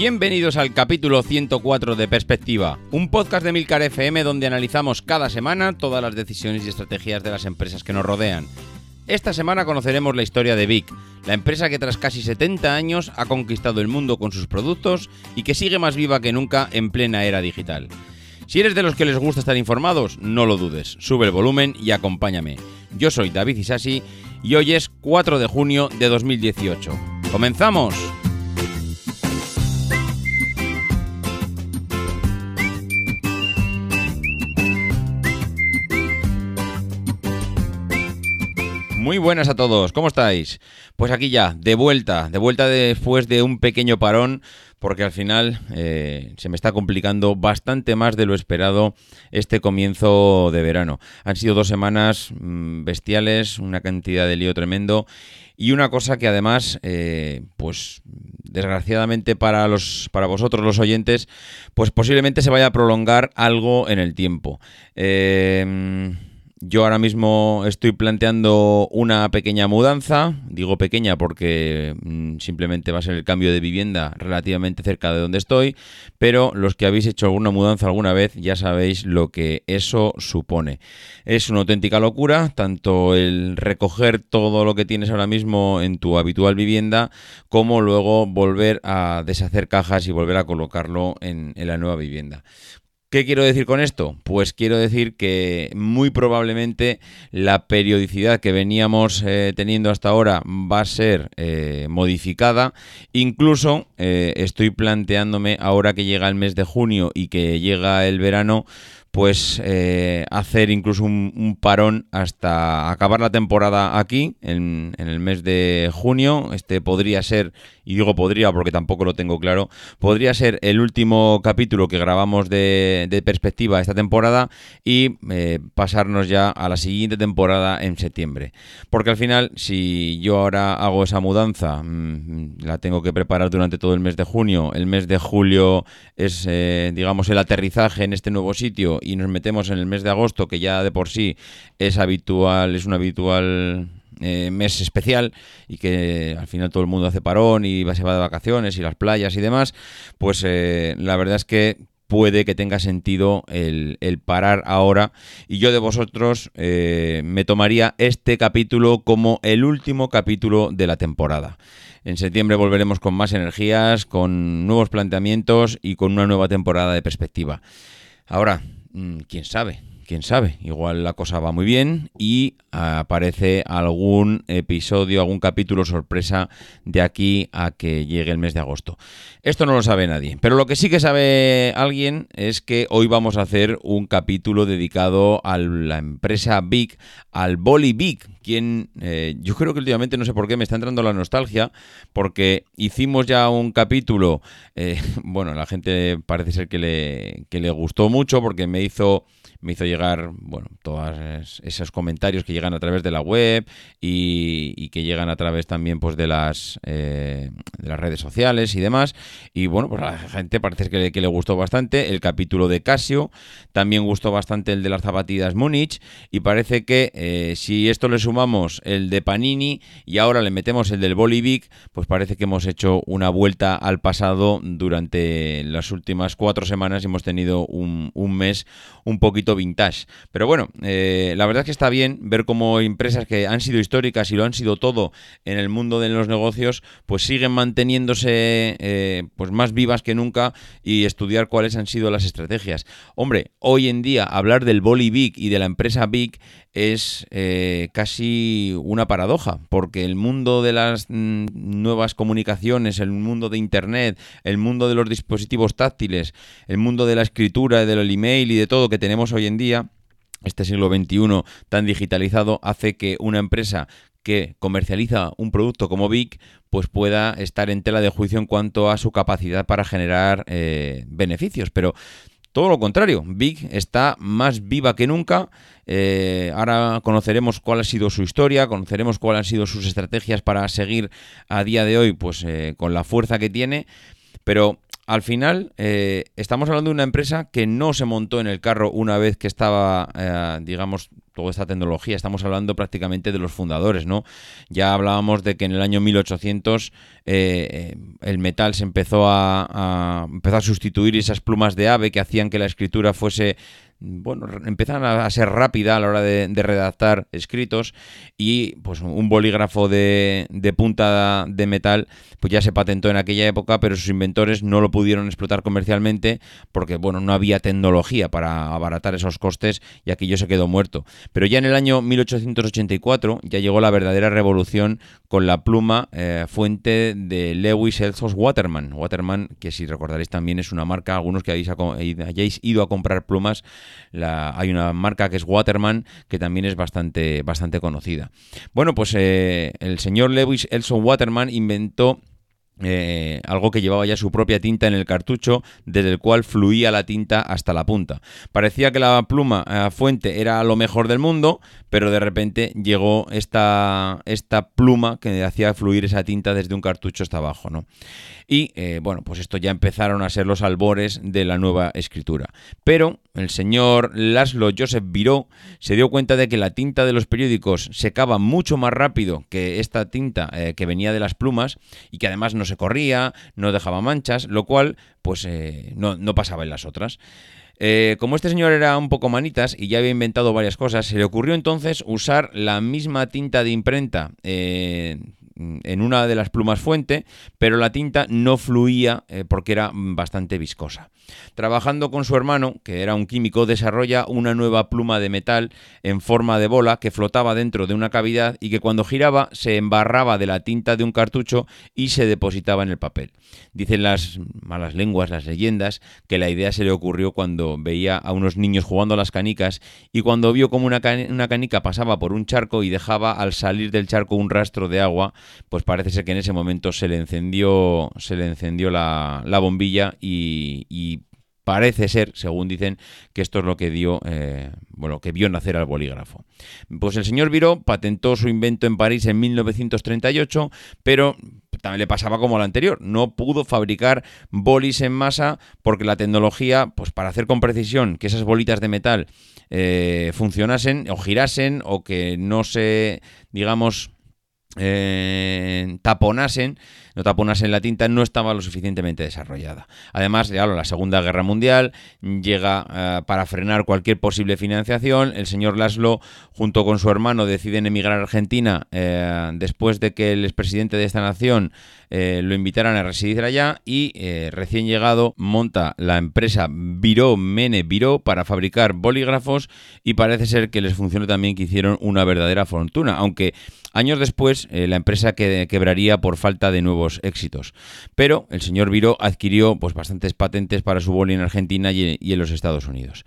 Bienvenidos al capítulo 104 de Perspectiva, un podcast de Milcar FM donde analizamos cada semana todas las decisiones y estrategias de las empresas que nos rodean. Esta semana conoceremos la historia de Vic, la empresa que tras casi 70 años ha conquistado el mundo con sus productos y que sigue más viva que nunca en plena era digital. Si eres de los que les gusta estar informados, no lo dudes, sube el volumen y acompáñame. Yo soy David Isasi y hoy es 4 de junio de 2018. ¡Comenzamos! Muy buenas a todos, ¿cómo estáis? Pues aquí ya, de vuelta, de vuelta después de un pequeño parón, porque al final eh, se me está complicando bastante más de lo esperado este comienzo de verano. Han sido dos semanas mm, bestiales, una cantidad de lío tremendo y una cosa que además, eh, pues desgraciadamente para los, para vosotros los oyentes, pues posiblemente se vaya a prolongar algo en el tiempo. Eh, yo ahora mismo estoy planteando una pequeña mudanza, digo pequeña porque mm, simplemente va a ser el cambio de vivienda relativamente cerca de donde estoy, pero los que habéis hecho alguna mudanza alguna vez ya sabéis lo que eso supone. Es una auténtica locura, tanto el recoger todo lo que tienes ahora mismo en tu habitual vivienda, como luego volver a deshacer cajas y volver a colocarlo en, en la nueva vivienda. ¿Qué quiero decir con esto? Pues quiero decir que muy probablemente la periodicidad que veníamos eh, teniendo hasta ahora va a ser eh, modificada. Incluso eh, estoy planteándome ahora que llega el mes de junio y que llega el verano, pues eh, hacer incluso un, parón hasta acabar la temporada aquí, en, el mes de junio. Este podría ser, y digo podría porque tampoco lo tengo claro, podría ser el último capítulo que grabamos de, perspectiva esta temporada y eh, pasarnos ya a la siguiente temporada en septiembre. Porque al final, si yo ahora hago esa mudanza, mm, la tengo que preparar durante todo el mes de junio, el mes de julio es, eh, digamos, el aterrizaje en este nuevo sitio y nos metemos en el mes de agosto, que ya de por sí es habitual, es un habitual eh, mes especial y que al final todo el mundo hace parón y se va de vacaciones y las playas y demás, pues eh, la verdad es que puede que tenga sentido el, parar ahora y yo de vosotros eh, me tomaría este capítulo como el último capítulo de la temporada. En septiembre volveremos con más energías, con nuevos planteamientos y con una nueva temporada de perspectiva. Ahora, quién sabe, quién sabe, igual la cosa va muy bien y aparece algún episodio, algún capítulo sorpresa de aquí a que llegue el mes de agosto. Esto no lo sabe nadie, pero lo que sí que sabe alguien es que hoy vamos a hacer un capítulo dedicado a la empresa Big, al Boli Big, quien eh, yo creo que últimamente no sé por qué me está entrando la nostalgia, porque hicimos ya un capítulo, eh, bueno, la gente parece ser que le, que le gustó mucho porque me hizo me hizo llegar, bueno, todos esos comentarios que llegan a través de la web y, que llegan a través también pues de las, eh, de las redes sociales y demás. Y bueno, pues a la gente parece que le, que le gustó bastante el capítulo de Casio, también gustó bastante el de las zapatillas Múnich. Y parece que eh, si esto le sumamos el de Panini y ahora le metemos el del Bolivic, pues parece que hemos hecho una vuelta al pasado durante las últimas cuatro semanas. Y hemos tenido un, un mes un poquito vintage. Pero bueno, eh, la verdad es que está bien ver cómo empresas que han sido históricas y lo han sido todo en el mundo de los negocios, pues siguen manteniéndose eh, pues más vivas que nunca y estudiar cuáles han sido las estrategias. Hombre, hoy en día hablar del Boli Big y de la empresa Big es eh, casi una paradoja, porque el mundo de las mm, nuevas comunicaciones, el mundo de Internet, el mundo de los dispositivos táctiles, el mundo de la escritura, del email y de todo que tenemos hoy en día, este siglo XXI tan digitalizado hace que una empresa que comercializa un producto como Big pues pueda estar en tela de juicio en cuanto a su capacidad para generar eh, beneficios. Pero todo lo contrario, Big está más viva que nunca. Eh, ahora conoceremos cuál ha sido su historia, conoceremos cuáles han sido sus estrategias para seguir a día de hoy, pues eh, con la fuerza que tiene. Pero al final eh, estamos hablando de una empresa que no se montó en el carro una vez que estaba, eh, digamos, toda esta tecnología. Estamos hablando prácticamente de los fundadores, ¿no? Ya hablábamos de que en el año 1800 eh, el metal se empezó a, a, empezó a sustituir esas plumas de ave que hacían que la escritura fuese bueno, empiezan a ser rápida a la hora de, redactar escritos y pues un bolígrafo de, de, punta de metal pues ya se patentó en aquella época, pero sus inventores no lo pudieron explotar comercialmente porque bueno, no había tecnología para abaratar esos costes y aquello se quedó muerto. Pero ya en el año 1884 ya llegó la verdadera revolución con la pluma eh, fuente de Lewis Elsos Waterman. Waterman, que si recordaréis también es una marca, algunos que hayáis ido a comprar plumas hay una marca que es Waterman, que también es bastante, bastante conocida. Bueno, pues eh, el señor Lewis Elson Waterman inventó eh, algo que llevaba ya su propia tinta en el cartucho, desde el cual fluía la tinta hasta la punta. Parecía que la pluma eh, fuente era lo mejor del mundo, pero de repente llegó esta, esta pluma que hacía fluir esa tinta desde un cartucho hasta abajo. ¿no? Y eh, bueno, pues esto ya empezaron a ser los albores de la nueva escritura. Pero el señor Laszlo Joseph Viró se dio cuenta de que la tinta de los periódicos secaba mucho más rápido que esta tinta eh, que venía de las plumas y que además no se corría, no dejaba manchas, lo cual pues eh, no, no, pasaba en las otras. como este señor era un poco manitas y ya había inventado varias cosas, se le ocurrió entonces usar la misma tinta de imprenta en una de las plumas fuente, pero la tinta no fluía eh, porque era bastante viscosa. Trabajando con su hermano, que era un químico, desarrolla una nueva pluma de metal en forma de bola que flotaba dentro de una cavidad y que cuando giraba se embarraba de la tinta de un cartucho y se depositaba en el papel. Dicen las malas lenguas, las leyendas, que la idea se le ocurrió cuando veía a unos niños jugando a las canicas y cuando vio una, una canica pasaba por un charco y dejaba al salir del charco un rastro de agua, pues parece ser que en ese momento se le encendió, se le encendió la, bombilla y, parece ser, según dicen, que esto es lo que dio, eh, bueno, que vio nacer al bolígrafo. Pues el señor Viró patentó su invento en París en 1938, pero también le pasaba como lo anterior, no pudo fabricar bolis en masa porque la tecnología, pues para hacer con precisión que esas bolitas de metal eh, funcionasen o girasen o que no se, digamos, eh, taponasen, no taponasen la tinta, no estaba lo suficientemente desarrollada. Además, ya la Segunda Guerra Mundial llega eh, para frenar cualquier posible financiación. El señor Laszlo, junto con su hermano, deciden emigrar a Argentina eh, después de que el expresidente de esta nación lo invitaran a residir allá y recién llegado monta la empresa Viró Mene Viró para fabricar bolígrafos y parece ser que les funcionó también que hicieron una verdadera fortuna, aunque Años después, eh, la empresa quebraría por falta de nuevos éxitos. Pero el señor Viro adquirió pues, bastantes patentes para su boli en Argentina y, en los Estados Unidos.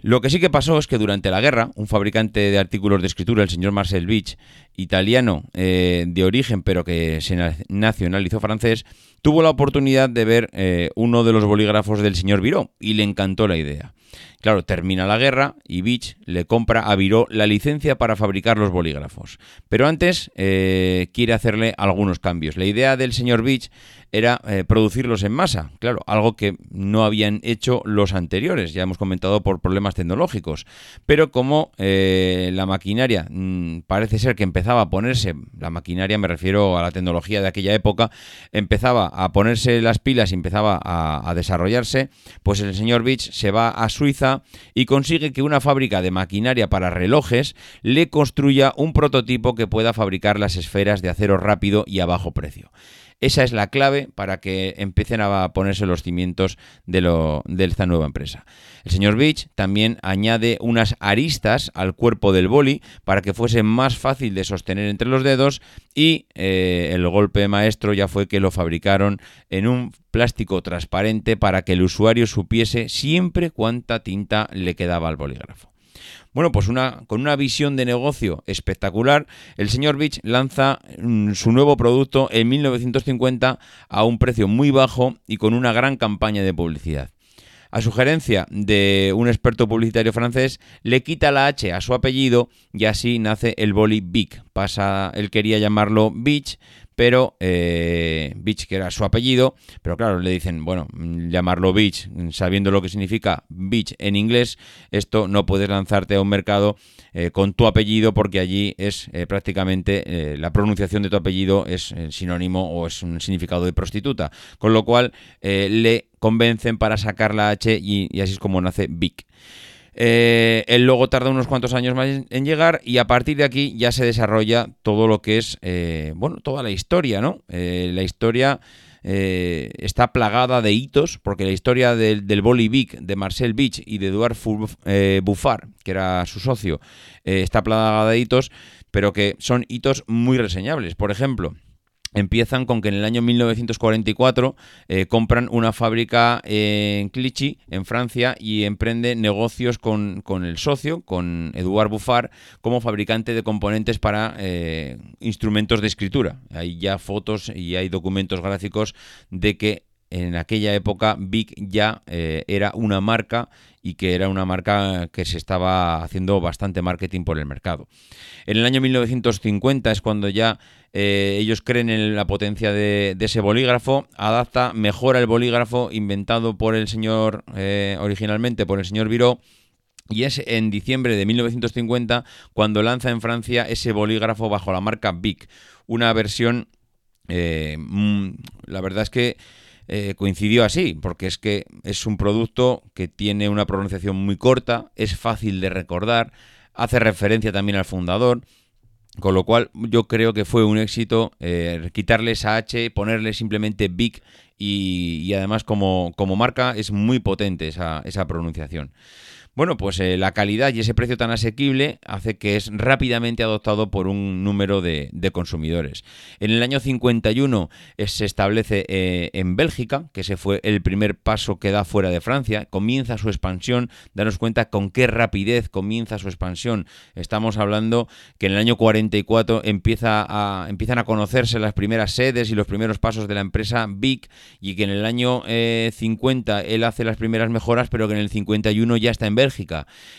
Lo que sí que pasó es que durante la guerra, un fabricante de artículos de escritura, el señor Marcel Beach, italiano eh, de origen pero que se nacionalizó francés, tuvo la oportunidad de ver eh, uno de los bolígrafos del señor Viró y le encantó la idea. Claro, termina la guerra y Beach le compra a Viró la licencia para fabricar los bolígrafos. Pero antes eh, quiere hacerle algunos cambios. La idea del señor Beach era eh, producirlos en masa, claro, algo que no habían hecho los anteriores, ya hemos comentado por problemas tecnológicos. Pero como eh, la maquinaria mm, parece ser que empezaba a ponerse, la maquinaria me refiero a la tecnología de aquella época, empezaba a ponerse las pilas y empezaba a, a desarrollarse, pues el señor Beach se va a Suiza y consigue que una fábrica de maquinaria para relojes le construya un prototipo que pueda fabricar las esferas de acero rápido y a bajo precio. Esa es la clave para que empiecen a ponerse los cimientos de, esta nueva empresa. El señor Beach también añade unas aristas al cuerpo del boli para que fuese más fácil de sostener entre los dedos y eh, el golpe maestro ya fue que lo fabricaron en un plástico transparente para que el usuario supiese siempre cuánta tinta le quedaba al bolígrafo. Bueno, pues con una visión de negocio espectacular, el señor Beach lanza mm, su nuevo producto en 1950 a un precio muy bajo y con una gran campaña de publicidad. A sugerencia de un experto publicitario francés, le quita la H a su apellido y así nace el boli. Pasa, él quería llamarlo Beach, pero eh, Beach, que era su apellido, pero claro, le dicen, bueno, llamarlo Beach, sabiendo lo que significa Beach en inglés, esto no puedes lanzarte a un mercado eh, con tu apellido porque allí es eh, prácticamente la pronunciación de tu apellido es sinónimo o es un significado de prostituta, con lo cual le convencen para sacar la H y, y así es como nace Vic. Eh, el logo tarda unos cuantos años más en llegar y a partir de aquí ya se desarrolla todo lo que es, eh, bueno, toda la historia, ¿no? Eh, la historia está plagada de hitos, porque la historia del, del Vic, de Marcel Beach y de Eduard Buffard, que era su socio, está plagada de hitos, pero que son hitos muy reseñables. Por ejemplo, empiezan con que en el año 1944 eh, compran una fábrica en Clichy, en Francia, y emprende negocios con, el socio, con Eduard Buffard, como fabricante de componentes para eh, instrumentos de escritura. Hay ya fotos y hay documentos gráficos de que en aquella época Vic ya eh, era una marca y que era una marca que se estaba haciendo bastante marketing por el mercado. En el año 1950 es cuando ya eh, ellos creen en la potencia de, ese bolígrafo, adapta, mejora el bolígrafo inventado por el señor, eh, originalmente por el señor Viró, y es en diciembre de 1950 cuando lanza en Francia ese bolígrafo bajo la marca Bic, una versión, mm, la verdad es que eh, coincidió así, porque es que es un producto que tiene una pronunciación muy corta, es fácil de recordar, hace referencia también al fundador, con lo cual yo creo que fue un éxito eh, quitarle esa H, ponerle simplemente Big y, además como, como, marca es muy potente esa, esa pronunciación. Bueno, pues eh, la calidad y ese precio tan asequible hace que es rápidamente adoptado por un número de, consumidores. En el año 51 eh, se establece eh, en Bélgica, que ese fue el primer paso que da fuera de Francia, comienza su expansión, danos cuenta con qué rapidez comienza su expansión. Estamos hablando que en el año 44 empieza a, empiezan a conocerse las primeras sedes y los primeros pasos de la empresa Big y que en el año 50 él hace las primeras mejoras, pero que en el 51 ya está en Bélgica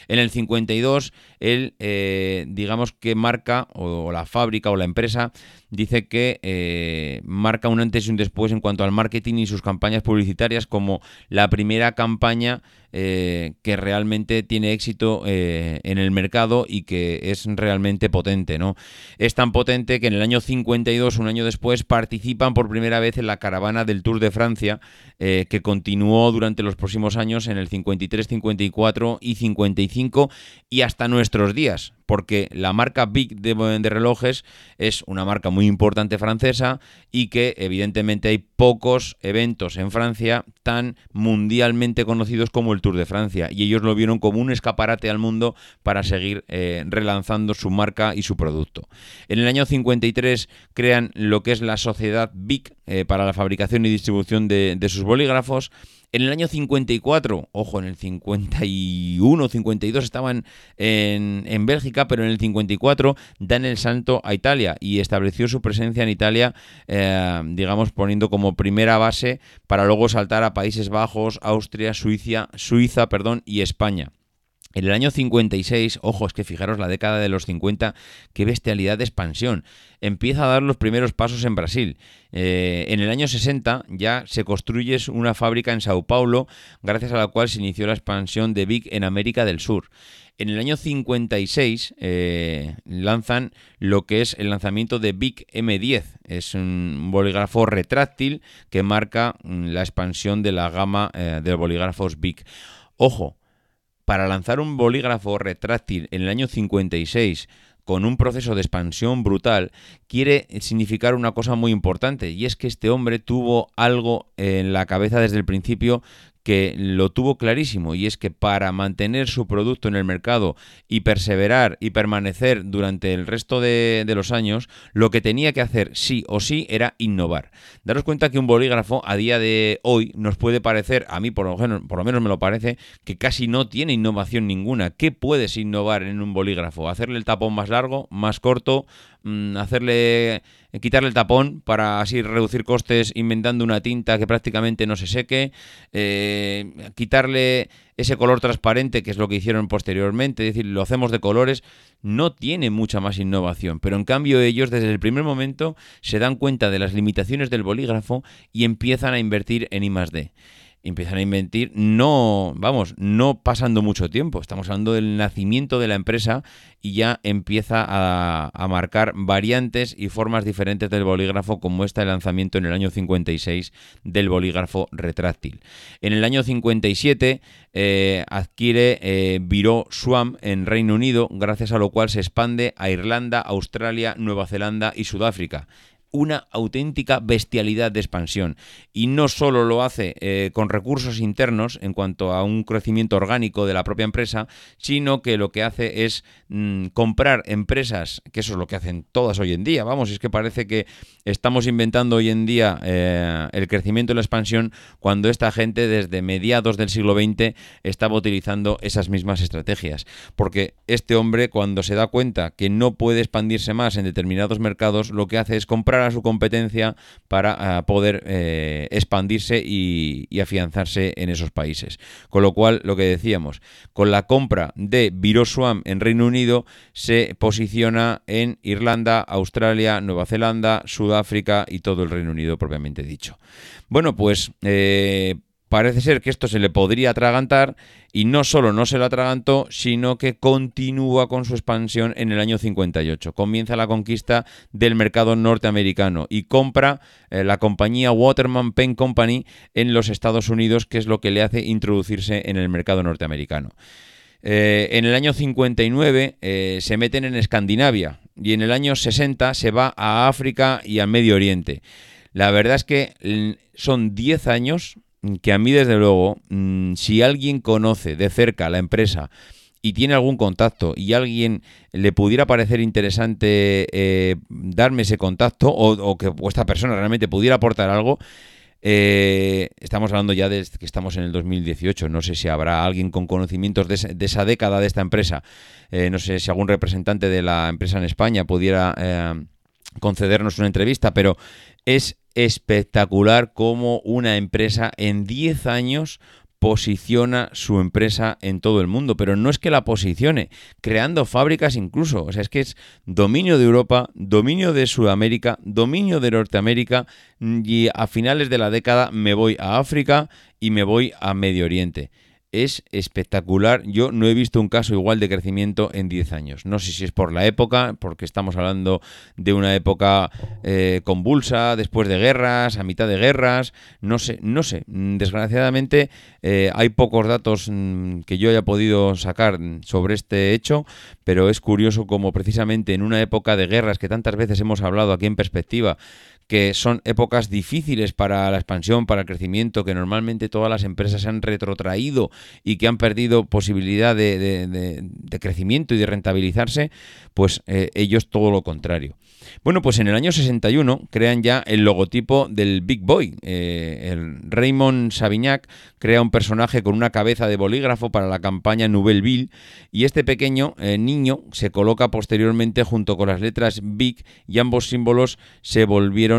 en el 52, él, eh, digamos que marca, o la fábrica o la empresa, dice que eh, marca un antes y un después en cuanto al marketing y sus campañas publicitarias como la primera campaña eh, que realmente tiene éxito eh, en el mercado y que es realmente potente. ¿no? Es tan potente que en el año 52, un año después, participan por primera vez en la caravana del Tour de Francia que continuó durante los próximos años en el 53, 54 y 55 y hasta nuestros días porque la marca Big de, relojes es una marca muy importante francesa y que evidentemente hay pocos eventos en Francia tan mundialmente conocidos como el Tour de Francia y ellos lo vieron como un escaparate al mundo para seguir eh, relanzando su marca y su producto. En el año 53 crean lo que es la sociedad Big eh, para la fabricación y distribución de, de sus bolígrafos en el año 54, ojo, en el 51, 52 estaban en, en, Bélgica, pero en el 54 dan el salto a Italia y estableció su presencia en Italia, eh, digamos, poniendo como primera base para luego saltar a Países Bajos, Austria, Suiza, Suiza perdón, y España. En el año 56, ojo, es que fijaros la década de los 50, qué bestialidad de expansión. Empieza a dar los primeros pasos en Brasil. Eh, en el año 60 ya se construye una fábrica en Sao Paulo, gracias a la cual se inició la expansión de Big en América del Sur. En el año 56 eh, lanzan lo que es el lanzamiento de Big M10. Es un bolígrafo retráctil que marca mm, la expansión de la gama eh, de bolígrafos Big. Ojo, para lanzar un bolígrafo retráctil en el año 56 con un proceso de expansión brutal, quiere significar una cosa muy importante, y es que este hombre tuvo algo en la cabeza desde el principio que lo tuvo clarísimo y es que para mantener su producto en el mercado y perseverar y permanecer durante el resto de, los años, lo que tenía que hacer sí o sí era innovar. Daros cuenta que un bolígrafo a día de hoy nos puede parecer, a mí por lo, menos, por lo menos me lo parece, que casi no tiene innovación ninguna. ¿Qué puedes innovar en un bolígrafo? Hacerle el tapón más largo, más corto, hacerle quitarle el tapón para así reducir costes inventando una tinta que prácticamente no se seque, eh, quitarle ese color transparente que es lo que hicieron posteriormente, es decir, lo hacemos de colores, no tiene mucha más innovación, pero en cambio ellos desde el primer momento se dan cuenta de las limitaciones del bolígrafo y empiezan a invertir en I+D empiezan a inventir, no, vamos, no pasando mucho tiempo. Estamos hablando del nacimiento de la empresa y ya empieza a, marcar variantes y formas diferentes del bolígrafo, como está el lanzamiento en el año 56 del bolígrafo retráctil. En el año 57 eh, adquiere eh, Biro Swam en Reino Unido, gracias a lo cual se expande a Irlanda, Australia, Nueva Zelanda y Sudáfrica una auténtica bestialidad de expansión. Y no solo lo hace eh, con recursos internos en cuanto a un crecimiento orgánico de la propia empresa, sino que lo que hace es mm, comprar empresas, que eso es lo que hacen todas hoy en día. Vamos, es que parece que estamos inventando hoy en día eh, el crecimiento y la expansión cuando esta gente desde mediados del siglo XX estaba utilizando esas mismas estrategias. Porque este hombre cuando se da cuenta que no puede expandirse más en determinados mercados, lo que hace es comprar a su competencia para ah, poder eh, expandirse y, afianzarse en esos países. Con lo cual, lo que decíamos, con la compra de Viroswam en Reino Unido, se posiciona en Irlanda, Australia, Nueva Zelanda, Sudáfrica y todo el Reino Unido propiamente dicho. Bueno, pues eh, parece ser que esto se le podría atragantar y no solo no se lo atragantó, sino que continúa con su expansión en el año 58. Comienza la conquista del mercado norteamericano y compra eh, la compañía Waterman Pen Company en los Estados Unidos, que es lo que le hace introducirse en el mercado norteamericano. Eh, en el año 59 eh, se meten en Escandinavia y en el año 60 se va a África y al Medio Oriente. La verdad es que mm, son 10 años que a mí desde luego, mm, si alguien conoce de cerca la empresa y tiene algún contacto y alguien le pudiera parecer interesante eh, darme ese contacto o, que esta persona realmente pudiera aportar algo, eh, estamos hablando ya de que estamos en el 2018. No sé si habrá alguien con conocimientos de, esa década de esta empresa. Eh, no sé si algún representante de la empresa en España pudiera concedernos una entrevista, pero es espectacular cómo una empresa en 10 años posiciona su empresa en todo el mundo, pero no es que la posicione, creando fábricas incluso, o sea, es que es dominio de Europa, dominio de Sudamérica, dominio de Norteamérica y a finales de la década me voy a África y me voy a Medio Oriente es espectacular. Yo no he visto un caso igual de crecimiento en 10 años. No sé si es por la época, porque estamos hablando de una época eh, convulsa, después de guerras, a mitad de guerras, no sé, no sé. Desgraciadamente eh, hay pocos datos mm, que yo haya podido sacar sobre este hecho, pero es curioso como precisamente en una época de guerras que tantas veces hemos hablado aquí en perspectiva, que son épocas difíciles para la expansión, para el crecimiento, que normalmente todas las empresas se han retrotraído y que han perdido posibilidad de, crecimiento y de rentabilizarse, pues eh, ellos todo lo contrario. Bueno, pues en el año 61 crean ya el logotipo del Big Boy. Eh, el Raymond Savignac crea un personaje con una cabeza de bolígrafo para la campaña Nouvelle y este pequeño eh, niño se coloca posteriormente junto con las letras Big y ambos símbolos se volvieron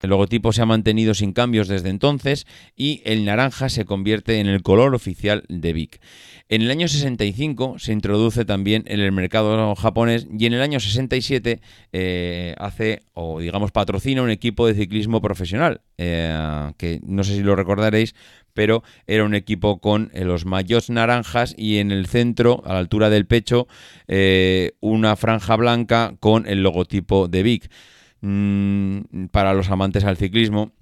El logotipo se ha mantenido sin cambios desde entonces y el naranja se convierte en el color oficial de Vic. En el año 65 se introduce también en el mercado japonés y en el año 67 eh, hace o digamos patrocina un equipo de ciclismo profesional eh, que no sé si lo recordaréis pero era un equipo con eh, los mayots naranjas y en el centro, a la altura del pecho, una franja blanca con el logotipo de Vic. Mm, para los amantes al ciclismo,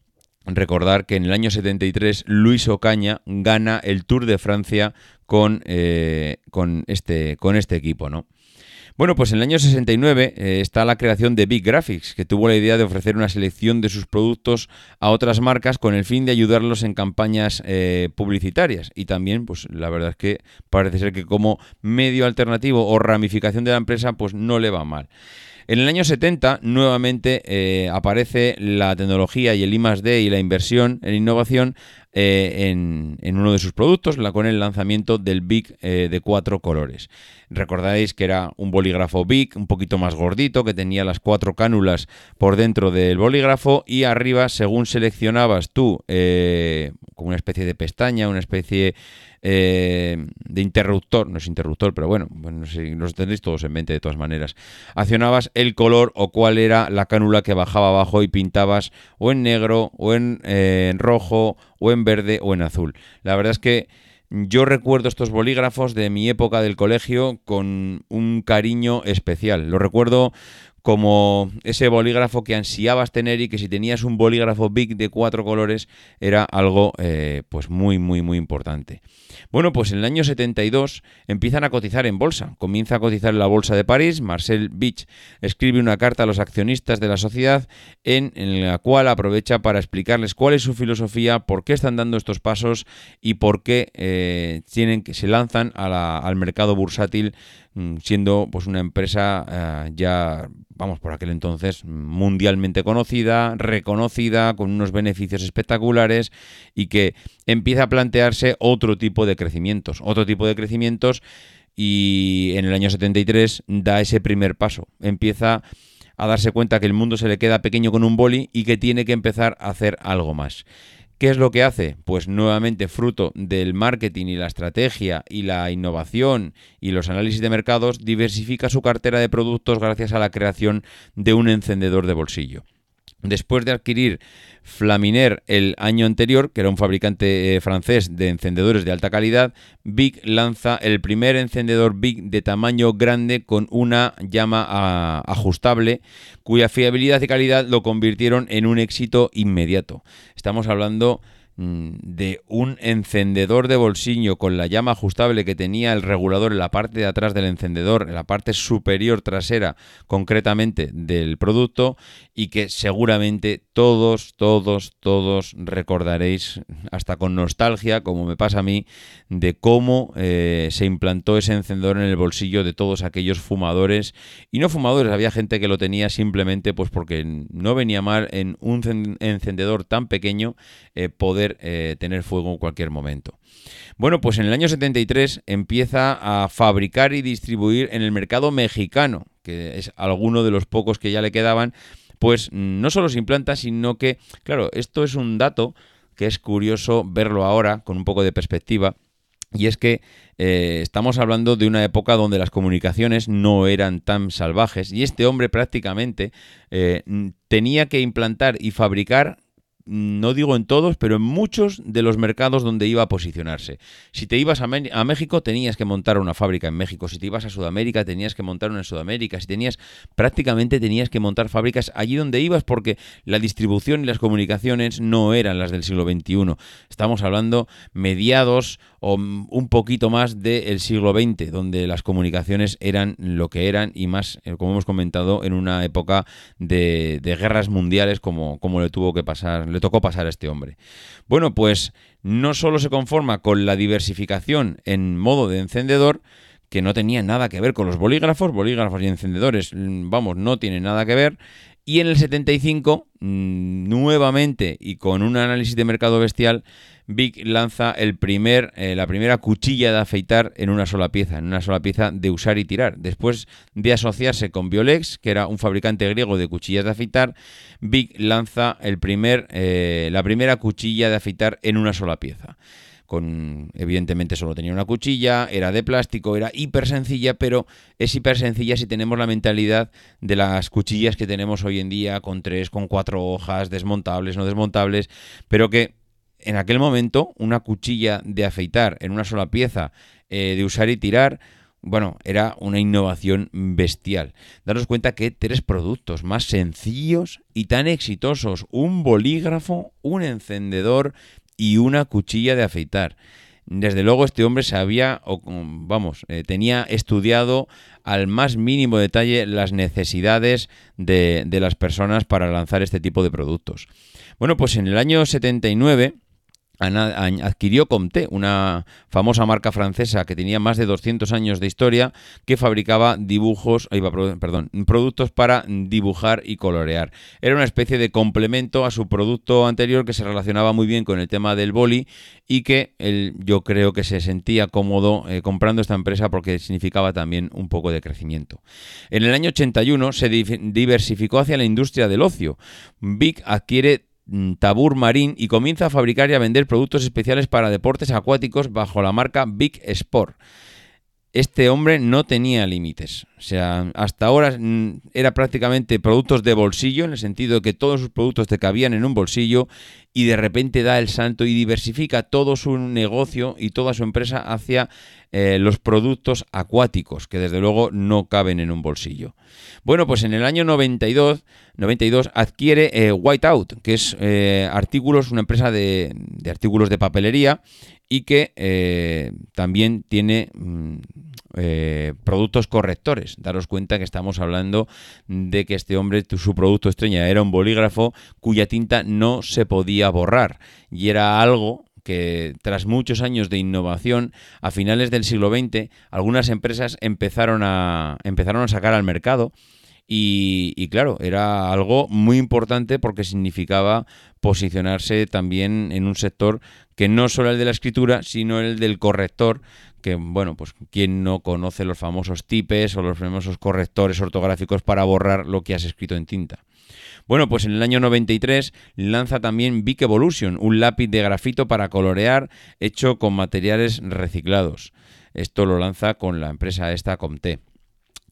recordar que en el año 73 Luis Ocaña gana el Tour de Francia con, eh, con, este, con este equipo, ¿no? Bueno, pues en el año 69 eh, está la creación de Big Graphics, que tuvo la idea de ofrecer una selección de sus productos a otras marcas con el fin de ayudarlos en campañas eh, publicitarias. Y también, pues la verdad es que parece ser que como medio alternativo o ramificación de la empresa, pues no le va mal. En el año 70 nuevamente eh, aparece la tecnología y el I+D y la inversión en innovación eh, en, uno de sus productos, la, con el lanzamiento del Big eh, de cuatro colores. Recordaréis que era un bolígrafo Big, un poquito más gordito, que tenía las cuatro cánulas por dentro del bolígrafo y arriba, según seleccionabas tú, como una especie de pestaña, una especie eh, de interruptor, no es interruptor, pero bueno, bueno no sé, los tenéis todos en mente de todas maneras. Accionabas el color o cuál era la cánula que bajaba abajo y pintabas o en negro, o en, eh, en rojo, o en verde, o en azul. La verdad es que yo recuerdo estos bolígrafos de mi época del colegio con un cariño especial. Lo recuerdo como ese bolígrafo que ansiabas tener y que si tenías un bolígrafo big de cuatro colores era algo eh, pues muy muy muy importante. Bueno, pues en el año 72 empiezan a cotizar en bolsa. Comienza a cotizar en la bolsa de París. Marcel Beach escribe una carta a los accionistas de la sociedad en, la cual aprovecha para explicarles cuál es su filosofía, por qué están dando estos pasos y por qué eh, tienen que se lanzan al mercado bursátil siendo pues una empresa eh, ya, vamos, por aquel entonces mundialmente conocida, reconocida, con unos beneficios espectaculares y que empieza a plantearse otro tipo de crecimientos, otro tipo de crecimientos y en el año 73 da ese primer paso, empieza a darse cuenta que el mundo se le queda pequeño con un boli y que tiene que empezar a hacer algo más. ¿Qué es lo que hace? Pues nuevamente fruto del marketing y la estrategia y la innovación y los análisis de mercados, diversifica su cartera de productos gracias a la creación de un encendedor de bolsillo. Después de adquirir Flaminer el año anterior, que era un fabricante eh, francés de encendedores de alta calidad, Big lanza el primer encendedor Big de tamaño grande con una llama ah, ajustable, cuya fiabilidad y calidad lo convirtieron en un éxito inmediato. Estamos hablando de un encendedor de bolsillo con la llama ajustable que tenía el regulador en la parte de atrás del encendedor, en la parte superior trasera concretamente del producto y que seguramente todos, todos, todos recordaréis hasta con nostalgia, como me pasa a mí, de cómo eh, se implantó ese encendedor en el bolsillo de todos aquellos fumadores. Y no fumadores, había gente que lo tenía simplemente pues porque no venía mal en un encendedor tan pequeño eh, poder eh, tener fuego en cualquier momento. Bueno, pues en el año 73 empieza a fabricar y distribuir en el mercado mexicano, que es alguno de los pocos que ya le quedaban, pues no solo se implanta, sino que, claro, esto es un dato que es curioso verlo ahora con un poco de perspectiva. Y es que eh, estamos hablando de una época donde las comunicaciones no eran tan salvajes y este hombre prácticamente eh, tenía que implantar y fabricar no digo en todos, pero en muchos de los mercados donde iba a posicionarse. Si te ibas a, México, tenías que montar una fábrica en México. Si te ibas a Sudamérica, tenías que montar una en Sudamérica. Si tenías, prácticamente tenías que montar fábricas allí donde ibas porque la distribución y las comunicaciones no eran las del siglo XXI. Estamos hablando mediados o un poquito más del siglo XX, donde las comunicaciones eran lo que eran y más, eh, como hemos comentado, en una época de, guerras mundiales como, como le tuvo que pasar, le tocó pasar a este hombre. Bueno, pues no solo se conforma con la diversificación en modo de encendedor, que no tenía nada que ver con los bolígrafos, bolígrafos y encendedores, mm, vamos, no tienen nada que ver, y en el 75, mm, nuevamente y con un análisis de mercado bestial, Vic lanza el primer, eh, la primera cuchilla de afeitar en una sola pieza, en una sola pieza de usar y tirar. Después de asociarse con Biolex, que era un fabricante griego de cuchillas de afeitar, Vic lanza el primer, eh, la primera cuchilla de afeitar en una sola pieza con evidentemente solo tenía una cuchilla, era de plástico, era hiper sencilla, pero es hiper sencilla si tenemos la mentalidad de las cuchillas que tenemos hoy en día con tres, con cuatro hojas, desmontables, no desmontables, pero que en aquel momento una cuchilla de afeitar en una sola pieza, eh, de usar y tirar, bueno, era una innovación bestial. Daros cuenta que tres productos más sencillos y tan exitosos, un bolígrafo, un encendedor y una cuchilla de afeitar. Desde luego este hombre sabía, o, vamos, eh, tenía estudiado al más mínimo detalle las necesidades de, de las personas para lanzar este tipo de productos. Bueno, pues en el año 79 adquirió Comté, una famosa marca francesa que tenía más de 200 años de historia, que fabricaba dibujos, perdón, productos para dibujar y colorear. Era una especie de complemento a su producto anterior que se relacionaba muy bien con el tema del boli y que él, yo creo que se sentía cómodo eh, comprando esta empresa porque significaba también un poco de crecimiento. En el año 81 se diversificó hacia la industria del ocio. Vic adquiere Tabur Marine y comienza a fabricar y a vender productos especiales para deportes acuáticos bajo la marca Big Sport. Este hombre no tenía límites. O sea, hasta ahora mm, era prácticamente productos de bolsillo, en el sentido de que todos sus productos te cabían en un bolsillo y de repente da el salto y diversifica todo su negocio y toda su empresa hacia eh, los productos acuáticos, que desde luego no caben en un bolsillo. Bueno, pues en el año 92, 92 adquiere eh, Whiteout, que es eh, artículos, una empresa de, artículos de papelería y que también tiene mm, productos correctores. Daros cuenta que estamos hablando de que este hombre, su producto estrella era un bolígrafo cuya tinta no se podía borrar y era algo que tras muchos años de innovación, a finales del siglo XX, algunas empresas empezaron a, empezaron a sacar al mercado y, claro, era algo muy importante porque significaba posicionarse también en un sector que no solo el de la escritura, sino el del corrector, que bueno, pues quien no conoce los famosos tipes o los famosos correctores ortográficos para borrar lo que has escrito en tinta. Bueno, pues en el año 93 lanza también Vic Evolution, un lápiz de grafito para colorear hecho con materiales reciclados. Esto lo lanza con la empresa esta Comté.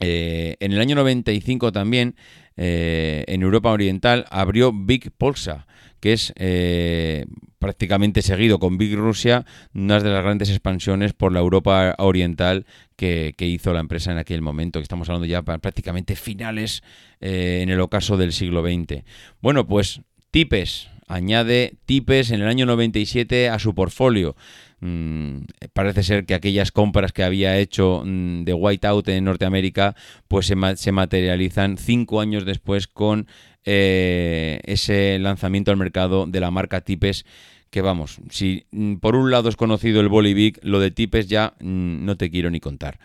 Eh, en el año 95 también, eh, en Europa Oriental, abrió Big Polsa, que es eh, prácticamente seguido con Big Rusia, una de las grandes expansiones por la Europa Oriental que, hizo la empresa en aquel momento, que estamos hablando ya prácticamente finales en el ocaso del siglo XX. Bueno, pues Tipes, añade Tipes en el año 97 a su portfolio. Mm, parece ser que aquellas compras que había hecho mm, de Whiteout en Norteamérica pues se, materializan cinco años después con eh, ese lanzamiento al mercado de la marca Tipes que vamos, si mm, por un lado es conocido el Bolivic, lo de Tipes ya no te quiero ni contar.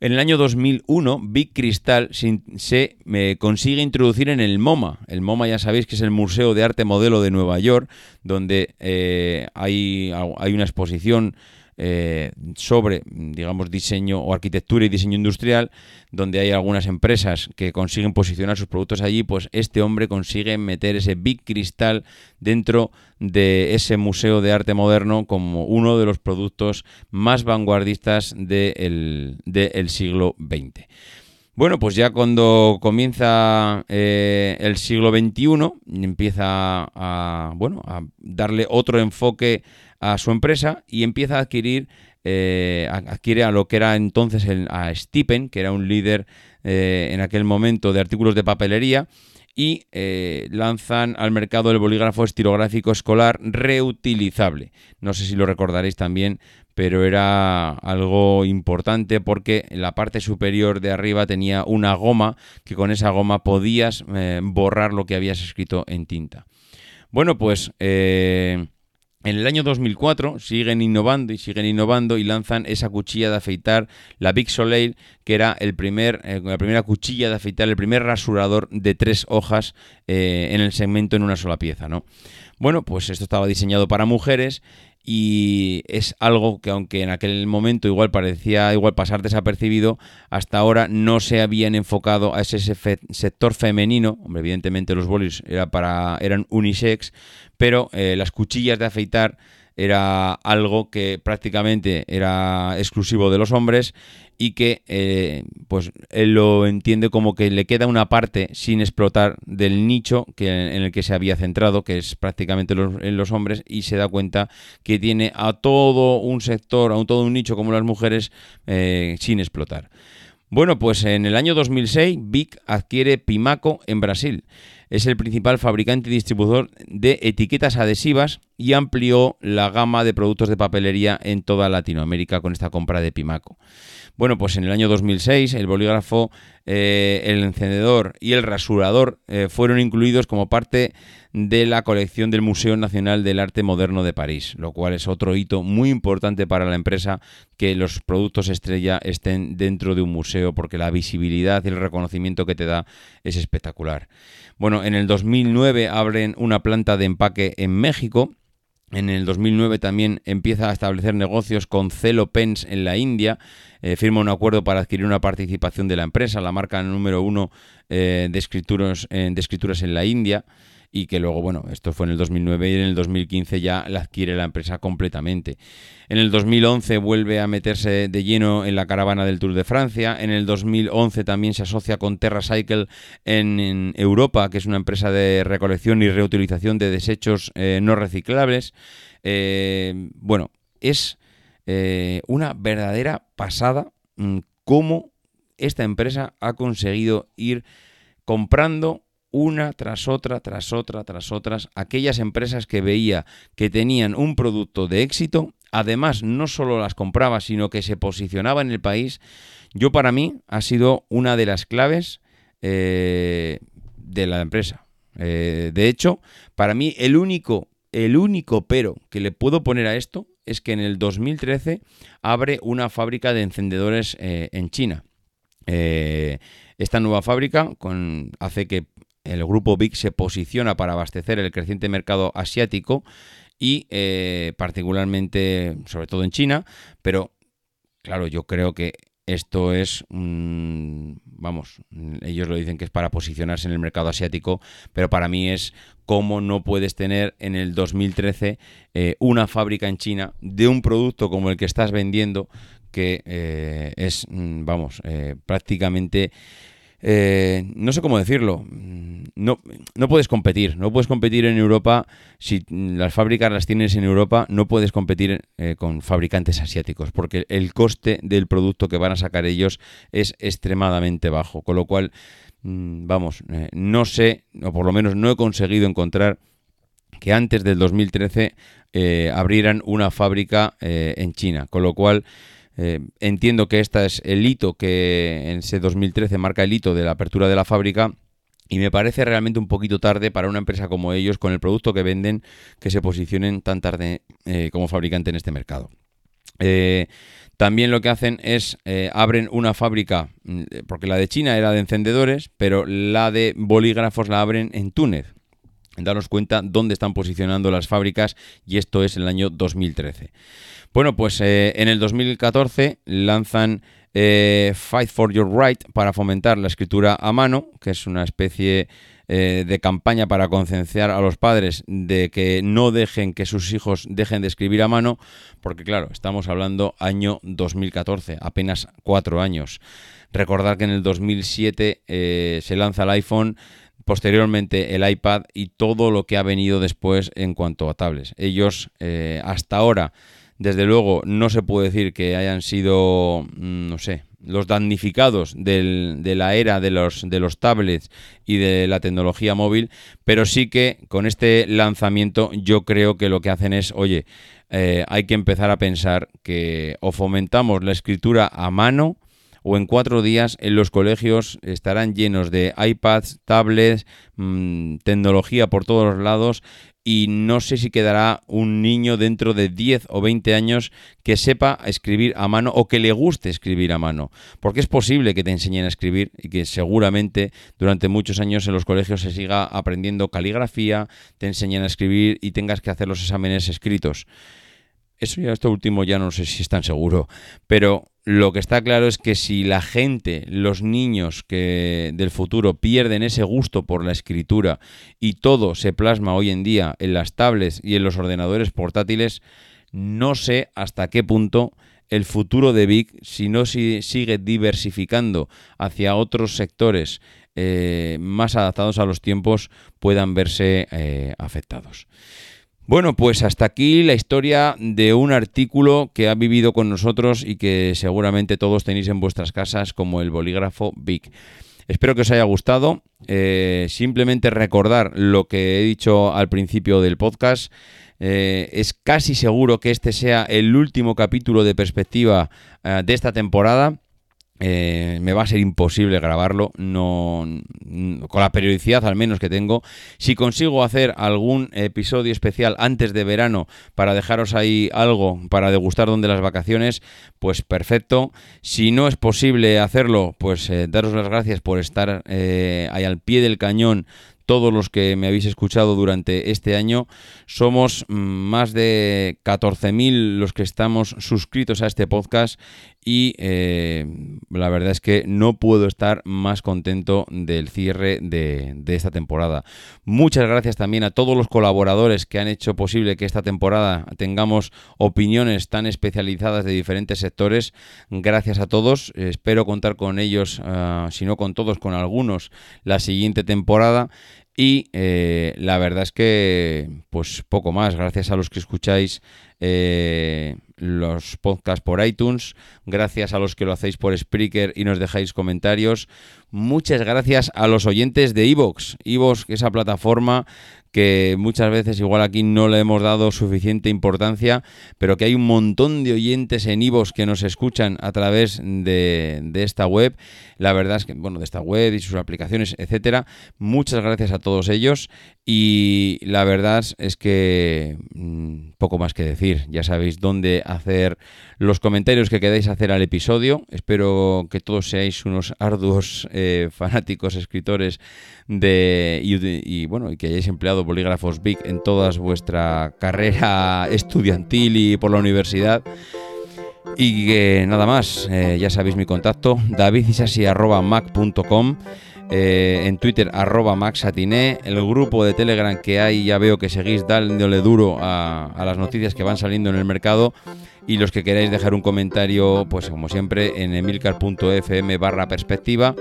En el año 2001, Big Crystal se, eh, consigue introducir en el MoMA. El MoMA ya sabéis que es el Museo de Arte Modelo de Nueva York, donde eh, hay, hay una exposición eh, sobre, digamos, diseño o arquitectura y diseño industrial, donde hay algunas empresas que consiguen posicionar sus productos allí, pues este hombre consigue meter ese Big Cristal dentro de ese museo de arte moderno como uno de los productos más vanguardistas del siglo XX. Bueno, pues ya cuando comienza eh, el siglo XXI, empieza a, bueno, a darle otro enfoque a su empresa y empieza a adquirir eh, adquiere a lo que era entonces el, a Stipen, que era un líder eh, en aquel momento de artículos de papelería, y lanzan al mercado el bolígrafo estilográfico escolar reutilizable. No sé si lo recordaréis también, pero era algo importante porque en la parte superior de arriba tenía una goma que con esa goma podías eh, borrar lo que habías escrito en tinta. Bueno, pues eh, en el año 2004 siguen innovando y siguen innovando y lanzan esa cuchilla de afeitar, la Big Soleil, que era el primer, eh, la primera cuchilla de afeitar, el primer rasurador de tres hojas en el segmento en una sola pieza, ¿no? Bueno, pues esto estaba diseñado para mujeres y es algo que aunque en aquel momento igual parecía igual pasar desapercibido, hasta ahora no se habían enfocado a ese sector femenino, hombre, evidentemente los bolis era para, eran unisex, pero eh, las cuchillas de afeitar era algo que prácticamente era exclusivo de los hombres y que eh, pues él lo entiende como que le queda una parte sin explotar del nicho que, en el que se había centrado, que es prácticamente los, en los hombres, y se da cuenta que tiene a todo un sector, a todo un nicho como las mujeres eh, sin explotar. Bueno, pues en el año 2006 Vic adquiere Pimaco en Brasil. Es el principal fabricante y distribuidor de etiquetas adhesivas y amplió la gama de productos de papelería en toda Latinoamérica con esta compra de Pimaco. Bueno, pues en el año 2006 el bolígrafo, eh, el encendedor y el rasurador eh, fueron incluidos como parte de la colección del Museo Nacional del Arte Moderno de París, lo cual es otro hito muy importante para la empresa que los productos estrella estén dentro de un museo porque la visibilidad y el reconocimiento que te da es espectacular. Bueno, en el 2009 abren una planta de empaque en México en el 2009 también empieza a establecer negocios con Celo Pens en la India. Eh, firma un acuerdo para adquirir una participación de la empresa, la marca número uno eh, de, de escrituras en la India y que luego, bueno, esto fue en el 2009 y en el 2015 ya la adquiere la empresa completamente. En el 2011 vuelve a meterse de lleno en la caravana del Tour de Francia. En el 2011 también se asocia con TerraCycle en, en Europa, que es una empresa de recolección y reutilización de desechos eh, no reciclables. Eh, bueno, es eh, una verdadera pasada mm, cómo esta empresa ha conseguido ir comprando una tras otra, tras otra, tras otras, aquellas empresas que veía que tenían un producto de éxito, además no solo las compraba, sino que se posicionaba en el país, yo para mí ha sido una de las claves eh, de la empresa. Eh, de hecho, para mí el único, el único pero que le puedo poner a esto es que en el 2013 abre una fábrica de encendedores eh, en China. esta nueva fábrica hace que el grupo BIC se posiciona para abastecer el creciente mercado asiático y eh, particularmente, sobre todo en China, pero claro, yo creo que esto es, vamos, ellos lo dicen que es para posicionarse en el mercado asiático, pero para mí es cómo no puedes tener en el 2013 eh, una fábrica en China de un producto como el que estás vendiendo, que eh, es, mm, vamos, prácticamente eh, no sé cómo decirlo, no, no puedes competir, no puedes competir en Europa, si las fábricas las tienes en Europa, no puedes competir eh, con fabricantes asiáticos, porque el coste del producto que van a sacar ellos es extremadamente bajo, con lo cual, mm, vamos, eh, no sé, o por lo menos no he conseguido encontrar que antes del 2013 abrieran una fábrica en China, con lo cual... Eh, entiendo que este es el hito que en ese 2013 marca el hito de la apertura de la fábrica. Y me parece realmente un poquito tarde para una empresa como ellos, con el producto que venden, que se posicionen tan tarde eh, como fabricante en este mercado. Eh, también lo que hacen es abren una fábrica, mm, porque la de China era de encendedores, pero la de bolígrafos la abren en Túnez. Daros cuenta dónde están posicionando las fábricas y esto es el año 2013. Bueno, pues eh, en el 2014 lanzan eh, Fight for Your Right para fomentar la escritura a mano, que es una especie eh, de campaña para concienciar a los padres de que no dejen que sus hijos dejen de escribir a mano, porque claro, estamos hablando año 2014, apenas cuatro años. Recordar que en el 2007 eh, se lanza el iPhone, posteriormente el iPad y todo lo que ha venido después en cuanto a tablets. Ellos eh, hasta ahora, desde luego, no se puede decir que hayan sido, mm, no sé, los damnificados de la era de los, de los tablets y de la tecnología móvil, pero sí que con este lanzamiento yo creo que lo que hacen es, oye, eh, hay que empezar a pensar que o fomentamos la escritura a mano, o en cuatro días en los colegios estarán llenos de iPads, tablets, mm, tecnología por todos los lados y no sé si quedará un niño dentro de 10 o 20 años que sepa escribir a mano o que le guste escribir a mano. Porque es posible que te enseñen a escribir y que seguramente durante muchos años en los colegios se siga aprendiendo caligrafía, te enseñen a escribir y tengas que hacer los exámenes escritos. Eso ya, esto último ya no sé si es tan seguro, pero lo que está claro es que si la gente, los niños que del futuro pierden ese gusto por la escritura y todo se plasma hoy en día en las tablets y en los ordenadores portátiles, no sé hasta qué punto el futuro de Vic, si no si sigue diversificando hacia otros sectores eh, más adaptados a los tiempos, puedan verse eh, afectados. Bueno, pues hasta aquí la historia de un artículo que ha vivido con nosotros y que seguramente todos tenéis en vuestras casas como el bolígrafo Big. Espero que os haya gustado. Eh, simplemente recordar lo que he dicho al principio del podcast. Eh, es casi seguro que este sea el último capítulo de perspectiva eh, de esta temporada. Eh, me va a ser imposible grabarlo, no, con la periodicidad al menos que tengo. Si consigo hacer algún episodio especial antes de verano para dejaros ahí algo para degustar donde las vacaciones, pues perfecto. Si no es posible hacerlo, pues eh, daros las gracias por estar eh, ahí al pie del cañón todos los que me habéis escuchado durante este año. Somos mm, más de 14.000 los que estamos suscritos a este podcast y eh, la verdad es que no puedo estar más contento del cierre de, esta temporada. Muchas gracias también a todos los colaboradores que han hecho posible que esta temporada tengamos opiniones tan especializadas de diferentes sectores. Gracias a todos. Espero contar con ellos, ah, si no con todos, con algunos, la siguiente temporada. Y eh, la verdad es que, pues poco más, gracias a los que escucháis eh, los podcasts por iTunes, gracias a los que lo hacéis por Spreaker y nos dejáis comentarios. Muchas gracias a los oyentes de Evox, Evox, esa plataforma que muchas veces igual aquí no le hemos dado suficiente importancia, pero que hay un montón de oyentes en Ivos que nos escuchan a través de, esta web. La verdad es que, bueno, de esta web y sus aplicaciones, etcétera. Muchas gracias a todos ellos y la verdad es que mm, poco más que decir. Ya sabéis dónde hacer los comentarios que queráis hacer al episodio. Espero que todos seáis unos arduos eh, fanáticos escritores de y, bueno y que hayáis empleado bolígrafos Big en toda vuestra carrera estudiantil y por la universidad. Y que nada más, eh, ya sabéis mi contacto, davidisasi.mac.com, eh, en Twitter arroba maxatiné, el grupo de Telegram que hay, ya veo que seguís dándole duro a, las noticias que van saliendo en el mercado y los que queráis dejar un comentario, pues como siempre, en emilcar.fm barra perspectiva.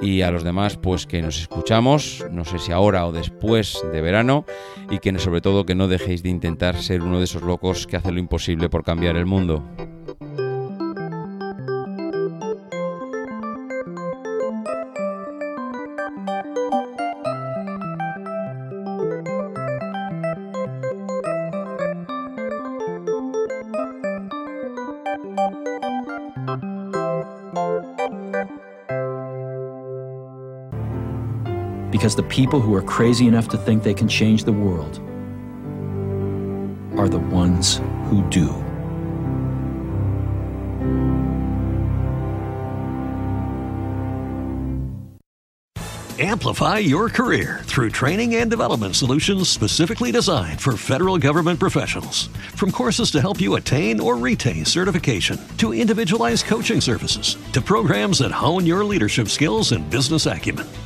Y a los demás, pues que nos escuchamos, no sé si ahora o después de verano, y que sobre todo que no dejéis de intentar ser uno de esos locos que hace lo imposible por cambiar el mundo. Because the people who are crazy enough to think they can change the world are the ones who do. Amplify your career through training and development solutions specifically designed for federal government professionals. From courses to help you attain or retain certification, to individualized coaching services, to programs that hone your leadership skills and business acumen,